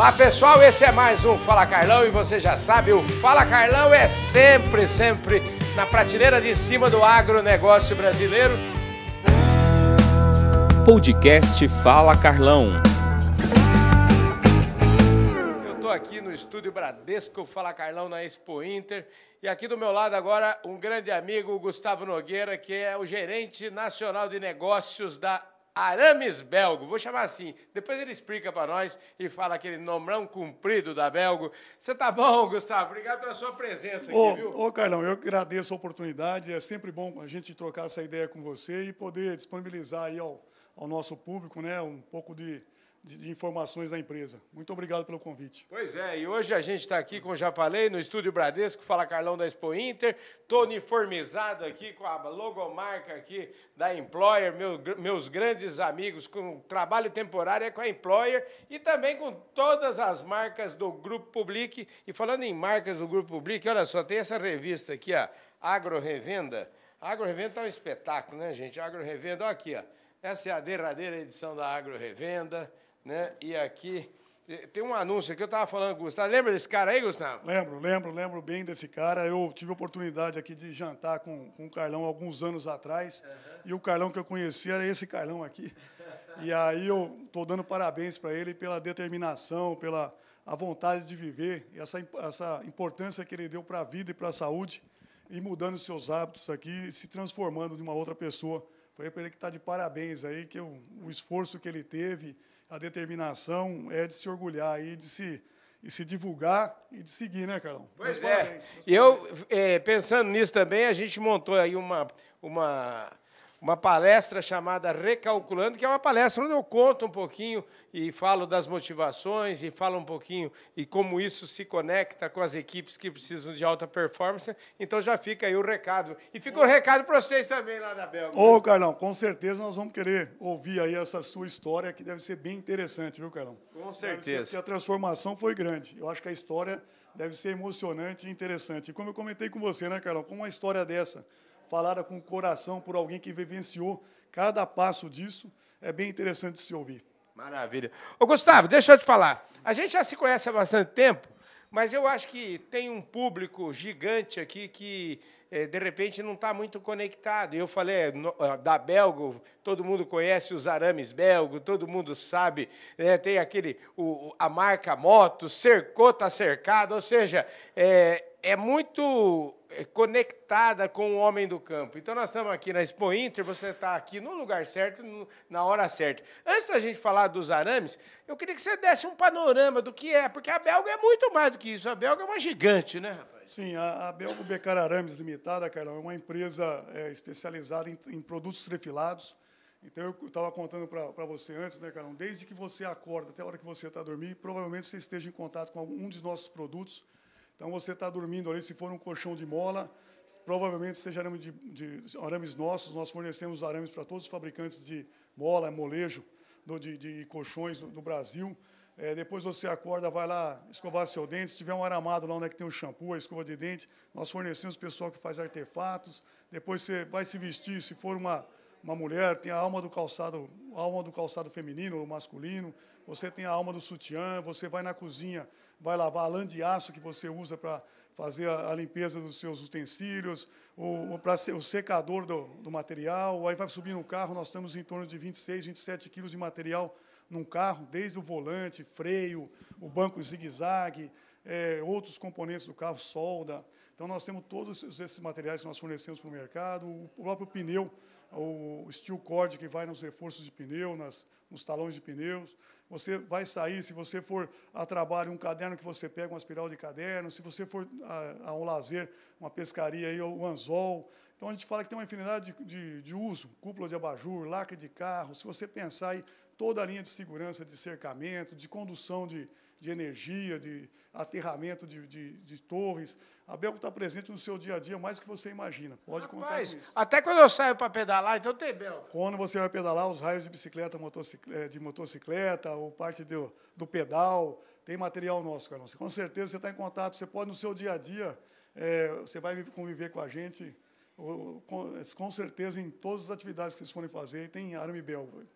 Olá pessoal, esse é mais um Fala Carlão e você já sabe, o Fala Carlão é sempre, sempre na prateleira de cima do agronegócio brasileiro. Podcast Fala Carlão. Eu estou aqui no estúdio Bradesco Fala Carlão na Expo Inter e aqui do meu lado agora um grande amigo, Gustavo Nogueira, que é o gerente nacional de negócios da Arames Belgo, vou chamar assim. Depois ele explica para nós e fala aquele nomão comprido da Belgo. Você tá bom, Gustavo? Obrigado pela sua presença aqui, ô, viu? Ô, Carlão, eu agradeço a oportunidade. É sempre bom a gente trocar essa ideia com você e poder disponibilizar aí ao, ao nosso público né, um pouco de, de, de, informações da empresa. Muito obrigado pelo convite. Pois é, e hoje a gente está aqui, como já falei, no Estúdio Bradesco, fala Carlão da Expo Inter. Estou uniformizado aqui com a logomarca aqui da Employer, meu, meus grandes amigos com trabalho temporário é com a Employer e também com todas as marcas do Grupo Public. E falando em marcas do Grupo Public, olha só, tem essa revista aqui, ó, Agro Revenda. Agro Revenda está um espetáculo, né, gente? Agro Revenda, olha aqui, ó. Essa é a derradeira edição da Agro Revenda. Né? E aqui tem um anúncio que eu estava falando, Gustavo. Lembra desse cara aí, Gustavo? Lembro, lembro, lembro bem desse cara. Eu tive a oportunidade aqui de jantar com, com o Carlão alguns anos atrás. Uhum. E o Carlão que eu conhecia era esse Carlão aqui. E aí eu estou dando parabéns para ele pela determinação, pela a vontade de viver, e essa, essa importância que ele deu para a vida e para a saúde, e mudando os seus hábitos aqui, se transformando de uma outra pessoa. Foi para ele que está de parabéns aí, que o, o esforço que ele teve a determinação é de se orgulhar aí, de se, e se divulgar e de seguir, né, Carlão? Pois é. E eu, é, pensando nisso também, a gente montou aí uma, uma uma palestra chamada Recalculando, que é uma palestra onde eu conto um pouquinho e falo das motivações e falo um pouquinho e como isso se conecta com as equipes que precisam de alta performance. Então já fica aí o recado. E fica o recado para vocês também lá da Belga. Ô, Carlão, com certeza nós vamos querer ouvir aí essa sua história, que deve ser bem interessante, viu, Carlão? Com certeza. Porque a transformação foi grande. Eu acho que a história deve ser emocionante e interessante. E como eu comentei com você, né, Carlão, com uma história dessa falada com o coração por alguém que vivenciou cada passo disso, é bem interessante de se ouvir. Maravilha. Ô, Gustavo, deixa eu te falar. A gente já se conhece há bastante tempo, mas eu acho que tem um público gigante aqui que, eh, de repente, não está muito conectado. Eu falei da Belgo, todo mundo conhece os arames belgo, todo mundo sabe, né, tem aquele, o, a marca moto, cercou, está cercado, ou seja, é, é muito é, conectada com o homem do campo. Então, nós estamos aqui na Expo Inter, você está aqui no lugar certo, na hora certa. Antes da gente falar dos arames, eu queria que você desse um panorama do que é, porque a Belga é muito mais do que isso. A Belga é uma gigante, né, rapaz? Sim, a, a Belga Becar Arames Limitada, Carlão, é uma empresa é, especializada em, em produtos trefilados. Então, eu estava contando para você antes, né, Carlão, desde que você acorda até a hora que você está dormindo, provavelmente você esteja em contato com algum dos nossos produtos, então, você está dormindo ali, se for um colchão de mola, provavelmente seja arame de, de arames nossos. Nós fornecemos arames para todos os fabricantes de mola, molejo, do, de, de colchões do, Brasil. É, depois você acorda, vai lá escovar seu dente. Se tiver um aramado lá onde é que tem o shampoo, a escova de dente, nós fornecemos pessoal que faz artefatos. Depois você vai se vestir, se for uma, uma mulher, tem a alma do calçado, alma do calçado feminino ou masculino. Você tem a alma do sutiã, você vai na cozinha, vai lavar a lã de aço que você usa para fazer a, a, limpeza dos seus utensílios, o, o, o secador do, do material, aí vai subir no carro, nós estamos em torno de 26, 27 quilos de material num carro, desde o volante, freio, o banco zigue-zague, é, outros componentes do carro, solda. Então, nós temos todos esses materiais que nós fornecemos para o mercado, o próprio pneu, o steel cord que vai nos reforços de pneu, nas, nos talões de pneus. Você vai sair, se você for a trabalho, um caderno que você pega, uma espiral de caderno. Se você for a, a um lazer, uma pescaria, aí, o anzol. Então, a gente fala que tem uma infinidade de, de, de uso, cúpula de abajur, lacre de carro. Se você pensar aí, toda a linha de segurança, de cercamento, de condução de, de energia, de aterramento de, de, de torres. A Belco está presente no seu dia a dia mais do que você imagina. Pode Rapaz, contar com isso. Até quando eu saio para pedalar, então tem Belco. Quando você vai pedalar, os raios de bicicleta, motocicleta, de motocicleta, ou parte do, do pedal, tem material nosso, Carlos. Com certeza você está em contato, você pode no seu dia a dia, é, você vai conviver com a gente, com, com certeza em todas as atividades que vocês forem fazer, tem arame belga.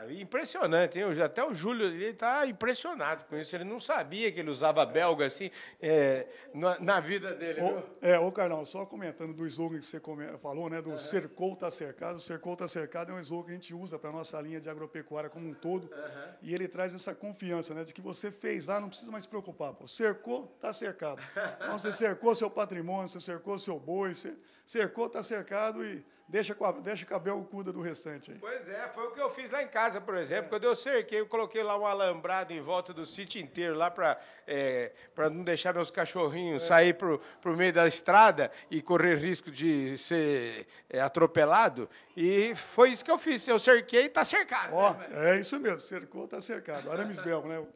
Ah, impressionante, hein? até o Júlio ele está impressionado com isso. Ele não sabia que ele usava belga assim é, na, na, vida dele. O, é, ô Carlão, só comentando do slogan que você falou, né? Do uhum. cercou está cercado. O cercou está cercado é um slogan que a gente usa para a nossa linha de agropecuária como um todo. Uhum. E ele traz essa confiança, né? De que você fez lá, não precisa mais se preocupar. Pô. Cercou, está cercado. Então, você cercou seu patrimônio, você cercou seu boi, você cercou, está cercado e deixa, deixa cabelo cuida do restante aí. Pois é, foi o que eu fiz lá em casa, por exemplo. É. Quando eu cerquei, eu coloquei lá um alambrado em volta do sítio inteiro, lá para é, não deixar meus cachorrinhos é. sair para o meio da estrada e correr risco de ser é, atropelado. E foi isso que eu fiz. Eu cerquei e está cercado. Ó, né, é isso mesmo, cercou, está cercado. Aramis belga, né?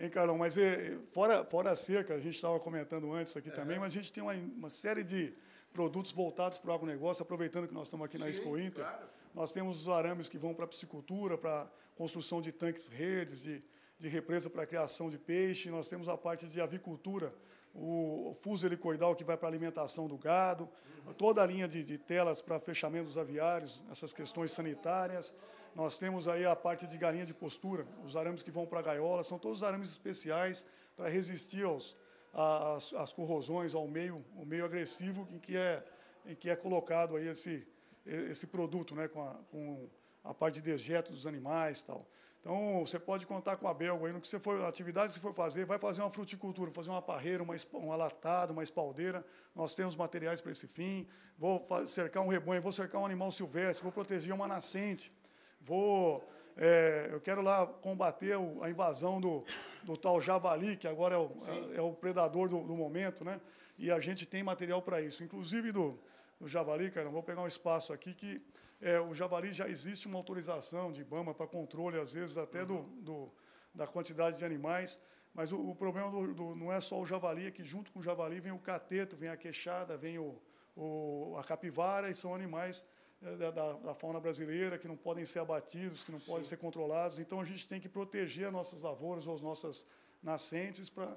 Hein, Carlão? Mas é, fora, fora a cerca, a gente estava comentando antes aqui também, mas a gente tem uma, uma série de produtos voltados para o agronegócio, aproveitando que nós estamos aqui na Sim, Expo Inter. Claro. Nós temos os arames que vão para a piscicultura, para construção de tanques redes, de, de represa para criação de peixe. Nós temos a parte de avicultura, o fuso helicoidal que vai para a alimentação do gado, toda a linha de, de telas para fechamento dos aviários, essas questões sanitárias. Nós temos aí a parte de galinha de postura, os arames que vão para a gaiola, são todos arames especiais para resistir aos, as, as corrosões ao meio, o meio agressivo em que é, em que é colocado aí esse, esse produto, né, com, a, com a parte de dejeto dos animais tal. Então, você pode contar com a Belga aí no que você for, atividade que você for fazer, vai fazer uma fruticultura, fazer uma parreira, uma, uma latada, uma espaldeira, nós temos materiais para esse fim, vou cercar um rebanho, vou cercar um animal silvestre, vou proteger uma nascente, vou é, eu quero lá combater a invasão do, do tal javali, que agora é o, é, é o predador do, do, momento, né? E a gente tem material para isso. Inclusive do, do javali, cara, vou pegar um espaço aqui que é, o javali já existe uma autorização de IBAMA para controle, às vezes até do, do, da quantidade de animais. Mas o, o problema do, não é só o javali, é que junto com o javali vem o cateto, vem a queixada, vem o, o, a capivara, e são animais da, da, fauna brasileira, que não podem ser abatidos, que não podem ser controlados. Então, a gente tem que proteger as nossas lavouras ou as nossas nascentes para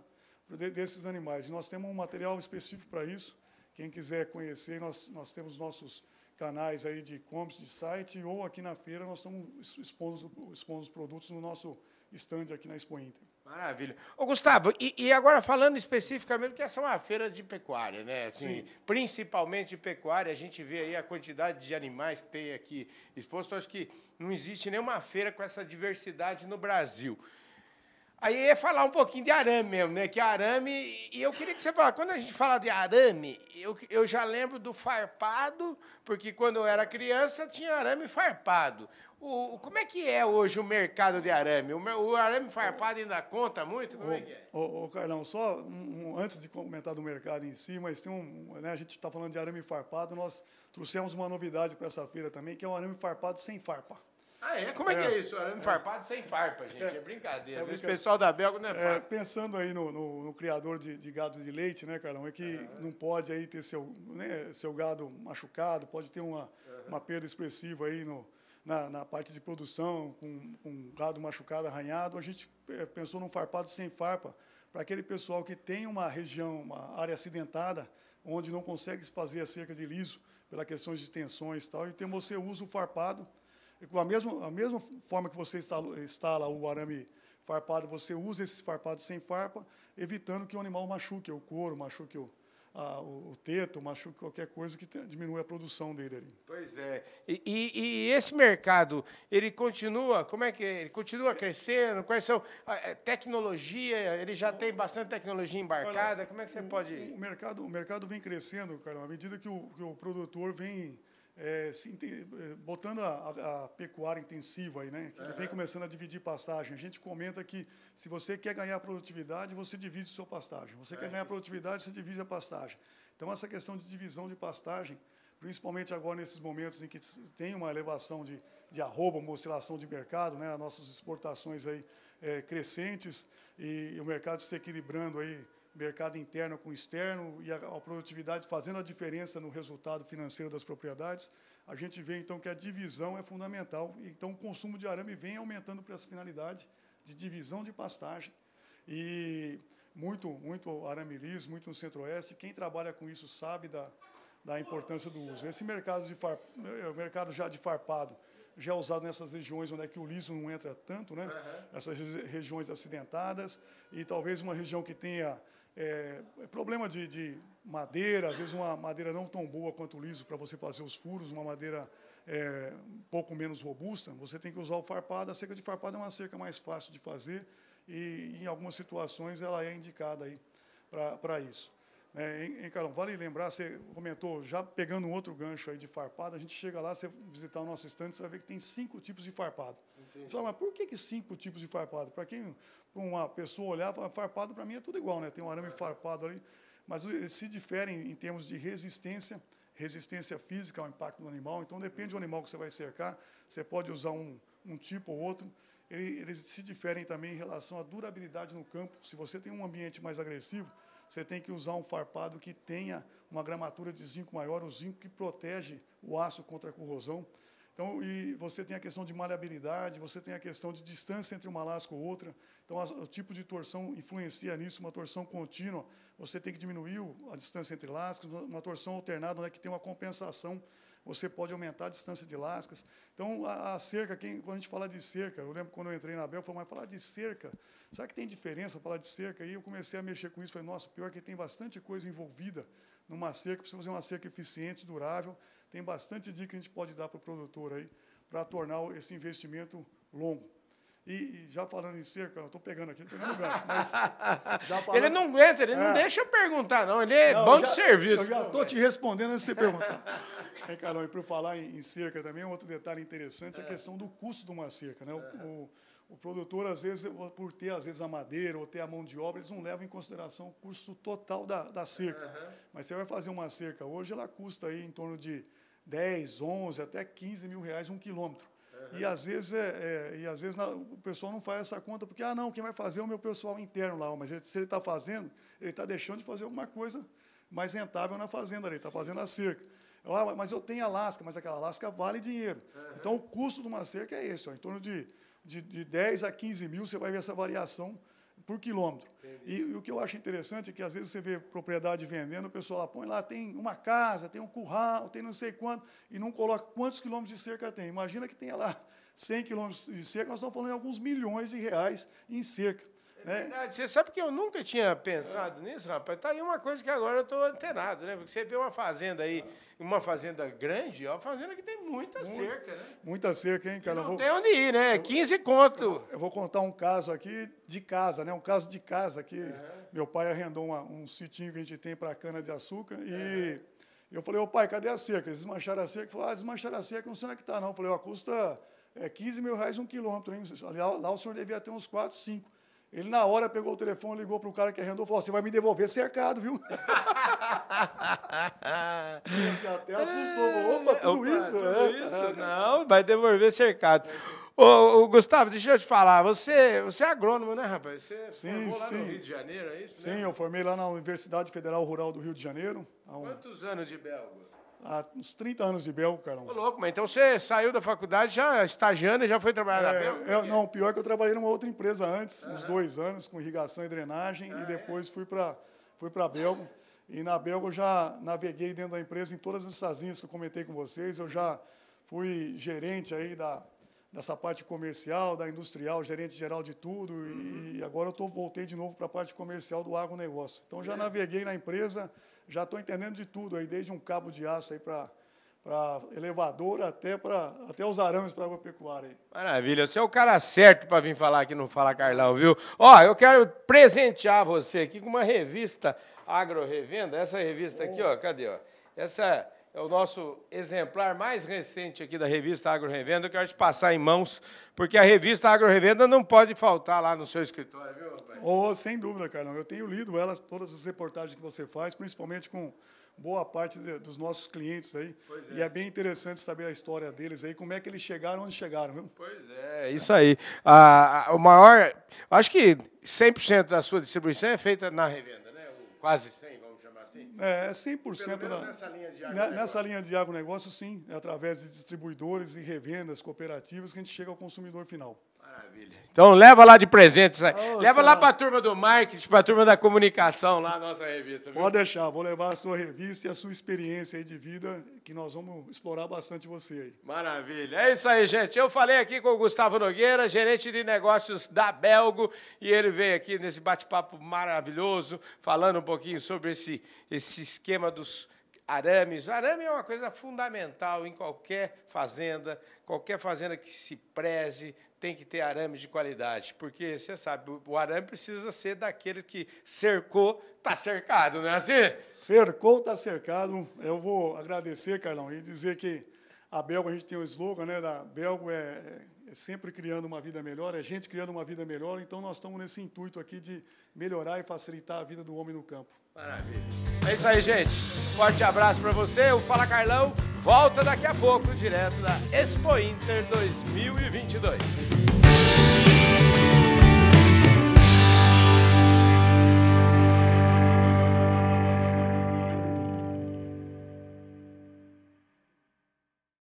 desses animais. E nós temos um material específico para isso. Quem quiser conhecer, nós, nós temos nossos canais aí de e-commerce, de site, ou aqui na feira nós estamos expondo, expondo os produtos no nosso stand aqui na Expo Inter. Maravilha. Ô, Gustavo, e, e, agora falando especificamente, que essa é uma feira de pecuária, né? Assim, principalmente de pecuária, a gente vê aí a quantidade de animais que tem aqui exposto. Acho que não existe nenhuma feira com essa diversidade no Brasil. Aí ia falar um pouquinho de arame mesmo, né? Que arame. E eu queria que você falasse, quando a gente fala de arame, eu, eu já lembro do farpado, porque quando eu era criança tinha arame farpado. O, como é que é hoje o mercado de arame? O, o arame farpado ainda conta muito? Como o, é que é? Ô, Carlão, só um, antes de comentar do mercado em si, mas tem um. Né, a gente está falando de arame farpado, nós trouxemos uma novidade para essa feira também, que é o arame farpado sem farpa. Ah, é? Como é, é que é isso? Arame é. farpado sem farpa, gente. É, é brincadeira. É brincadeira. pessoal da Belga não é, é fácil. pensando aí no, no, no criador de, de, gado de leite, né, Carlão? É que não pode aí ter seu, né, seu gado machucado, pode ter uma, uma perda expressiva aí no, na, na parte de produção, com, com gado machucado, arranhado. A gente é, pensou num farpado sem farpa, para aquele pessoal que tem uma região, uma área acidentada, onde não consegue fazer a cerca de liso, pela questões de tensões e tal. Então, você usa o farpado com a mesma, a mesma forma que você instala, instala o arame farpado, você usa esses farpados sem farpa, evitando que o animal machuque o couro, machuque o, a, o teto, machuque qualquer coisa que diminua a produção dele ali. Pois é. E, e, e, esse mercado, ele continua, como é que é? ele continua crescendo? Quais são a é, tecnologia? Ele já tem bastante tecnologia embarcada? Olha, como é que você o, pode? O mercado, o mercado vem crescendo, Carol, à medida que o, que o produtor vem é, se, é, botando a, a, pecuária intensiva aí, né? Que uhum. vem começando a dividir pastagem. A gente comenta que se você quer ganhar produtividade, você divide o seu pastagem. Você é. quer ganhar produtividade, você divide a pastagem. Então essa questão de divisão de pastagem, principalmente agora nesses momentos em que tem uma elevação de, de arroba, uma oscilação de mercado, né? As nossas exportações aí é, crescentes e, e o mercado se equilibrando aí mercado interno com externo e a, produtividade fazendo a diferença no resultado financeiro das propriedades, a gente vê então que a divisão é fundamental. Então o consumo de arame vem aumentando para essa finalidade de divisão de pastagem. E muito, muito arame liso, muito no centro-oeste. Quem trabalha com isso sabe da, da importância do uso. Esse mercado, de far, mercado já de farpado já é usado nessas regiões onde é que o liso não entra tanto, né? Essas regiões acidentadas e talvez uma região que tenha é, problema de, de, madeira, às vezes uma madeira não tão boa quanto o liso para você fazer os furos, uma madeira é, um pouco menos robusta, você tem que usar o farpado. A cerca de farpado é uma cerca mais fácil de fazer e, em algumas situações, ela é indicada aí para isso. É, hein, hein, Carlão? Vale lembrar, você comentou, já pegando um outro gancho aí de farpado, a gente chega lá, você visitar o nosso estande, você vai ver que tem cinco tipos de farpado. Você fala, mas por que, que cinco tipos de farpado? Para quem, para uma pessoa olhar, farpado para mim é tudo igual, né? Tem um arame farpado ali, mas eles se diferem em termos de resistência, resistência física ao impacto do animal. Então, depende do animal que você vai cercar, você pode usar um, um tipo ou outro. Eles se diferem também em relação à durabilidade no campo. Se você tem um ambiente mais agressivo, você tem que usar um farpado que tenha uma gramatura de zinco maior, o zinco que protege o aço contra a corrosão. Então, e você tem a questão de maleabilidade, você tem a questão de distância entre uma lasca ou outra. Então, o tipo de torção influencia nisso, uma torção contínua, você tem que diminuir a distância entre lascas, uma torção alternada, onde é que tem uma compensação você pode aumentar a distância de lascas. Então, a, a cerca, quem, quando a gente fala de cerca, eu lembro quando eu entrei na Bel, eu falei, mas falar de cerca, sabe que tem diferença falar de cerca? E eu comecei a mexer com isso, falei, nossa, pior que tem bastante coisa envolvida numa cerca, precisa fazer uma cerca eficiente, durável, tem bastante dica que a gente pode dar para o produtor aí, para tornar esse investimento longo. E, e, já falando em cerca, eu estou pegando aqui, pegando gancho, mas falando, Ele não aguenta, ele é, não deixa eu perguntar, não. Ele é não, bom já, de serviço. Eu já estou te respondendo antes de você perguntar. é, Carol, e para falar em, em, cerca também, um outro detalhe interessante é a questão do custo de uma cerca. Né? O, o, o, produtor, às vezes, por ter às vezes a madeira ou ter a mão de obra, eles não levam em consideração o custo total da, da cerca. Uhum. Mas você vai fazer uma cerca hoje, ela custa aí em torno de 10, 11, até 15 mil reais um quilômetro. E às vezes, é, é, e às vezes na, o pessoal não faz essa conta, porque, ah, não, quem vai fazer é o meu pessoal interno lá. Mas ele, se ele está fazendo, ele está deixando de fazer alguma coisa mais rentável na fazenda, ele está fazendo a cerca. Ah, mas eu tenho a lasca, mas aquela lasca vale dinheiro. Então, o custo de uma cerca é esse, ó, em torno de, de, de 10 a 15 mil, você vai ver essa variação por quilômetro. E, e, o que eu acho interessante é que às vezes você vê propriedade vendendo, o pessoal lá põe lá, tem uma casa, tem um curral, tem não sei quanto, e não coloca quantos quilômetros de cerca tem. Imagina que tenha lá 100 quilômetros de cerca, nós estamos falando em alguns milhões de reais em cerca. É né? verdade. Você sabe que eu nunca tinha pensado é. nisso, rapaz? Está aí uma coisa que agora eu estou antenado, né? Porque você vê uma fazenda aí, uma fazenda grande, é uma fazenda que tem muita Muito, cerca, né? Muita cerca, hein, cara? Não vou... tem onde ir, né? 15 conto. Eu vou contar um caso aqui de casa, né? Um caso de casa que uhum. meu pai arrendou uma, um sitinho que a gente tem para cana-de-açúcar uhum. e eu falei, ô pai, cadê a cerca? Eles desmancharam a cerca. Ele falou, ah, desmancharam a cerca, não sei onde é que está, não. Eu falei, ó, custa é, 15 mil reais um quilômetro, hein? Lá, lá o senhor devia ter uns 4, 5. Ele, na hora, pegou o telefone, ligou para o cara que arrendou e falou: Você vai me devolver cercado, viu? Você até assustou. Opa, tudo Opa, isso? Tudo é, isso? É, Não, vai devolver cercado. Ô, ô, Gustavo, deixa eu te falar, você, você é agrônomo, né, rapaz? Você sim, formou lá sim. no Rio de Janeiro, é isso? Sim, né? eu formei lá na Universidade Federal Rural do Rio de Janeiro. Um... Quantos anos de belga? Há uns 30 anos de Belgo, Carlão. Ô, louco, mas então você saiu da faculdade já estagiando e já foi trabalhar é, na Belgo? É, não, pior é que eu trabalhei numa outra empresa antes, uhum. uns dois anos, com irrigação e drenagem, ah, e depois é? fui para fui a Belgo. E na Belgo eu já naveguei dentro da empresa em todas essas linhas que eu comentei com vocês. Eu já fui gerente aí da, dessa parte comercial, da industrial, gerente geral de tudo, uhum. e agora eu tô, voltei de novo para a parte comercial do agronegócio. Então já é. naveguei na empresa já estou entendendo de tudo aí, desde um cabo de aço para para elevador até para até os arames para agropecuária aí. Maravilha, você é o cara certo para vir falar aqui no Fala Carlão, viu? Ó, eu quero presentear você aqui com uma revista Agro Revenda, essa revista aqui, ó, cadê, ó? Essa é o nosso exemplar mais recente aqui da revista Agro Revenda. Eu quero te passar em mãos, porque a revista Agro Revenda não pode faltar lá no seu escritório, viu, rapaz? Oh, sem dúvida, Carlão. Eu tenho lido elas, todas as reportagens que você faz, principalmente com boa parte de, dos nossos clientes aí. É. E é bem interessante saber a história deles aí, como é que eles chegaram onde chegaram, viu? Pois é, isso aí. Ah, o maior, acho que 100% da sua distribuição é feita na revenda, né? Quase 100%. É, é 100% na, nessa linha de agronegócio. Nessa linha de agronegócio, sim, é através de distribuidores e revendas cooperativas que a gente chega ao consumidor final. Então leva lá de presente isso aí. Ô, leva lá para a turma do marketing, para a turma da comunicação lá, a nossa revista. Viu? Pode deixar, vou levar a sua revista e a sua experiência aí de vida, que nós vamos explorar bastante você aí. Maravilha. É isso aí, gente. Eu falei aqui com o Gustavo Nogueira, gerente de negócios da Belgo, e ele veio aqui nesse bate-papo maravilhoso, falando um pouquinho sobre esse, esse esquema dos arames. Arame é uma coisa fundamental em qualquer fazenda, qualquer fazenda que se preze, tem que ter arame de qualidade, porque você sabe, o arame precisa ser daquele que cercou, está cercado, não é assim? Cercou, está cercado. Eu vou agradecer, Carlão, e dizer que a Belgo, a gente tem um slogan, né? Da Belgo é, é sempre criando uma vida melhor, é gente criando uma vida melhor. Então, nós estamos nesse intuito aqui de melhorar e facilitar a vida do homem no campo. Maravilha. É isso aí, gente. Forte abraço para você. O Fala Carlão volta daqui a pouco, direto da Expo Inter 2022.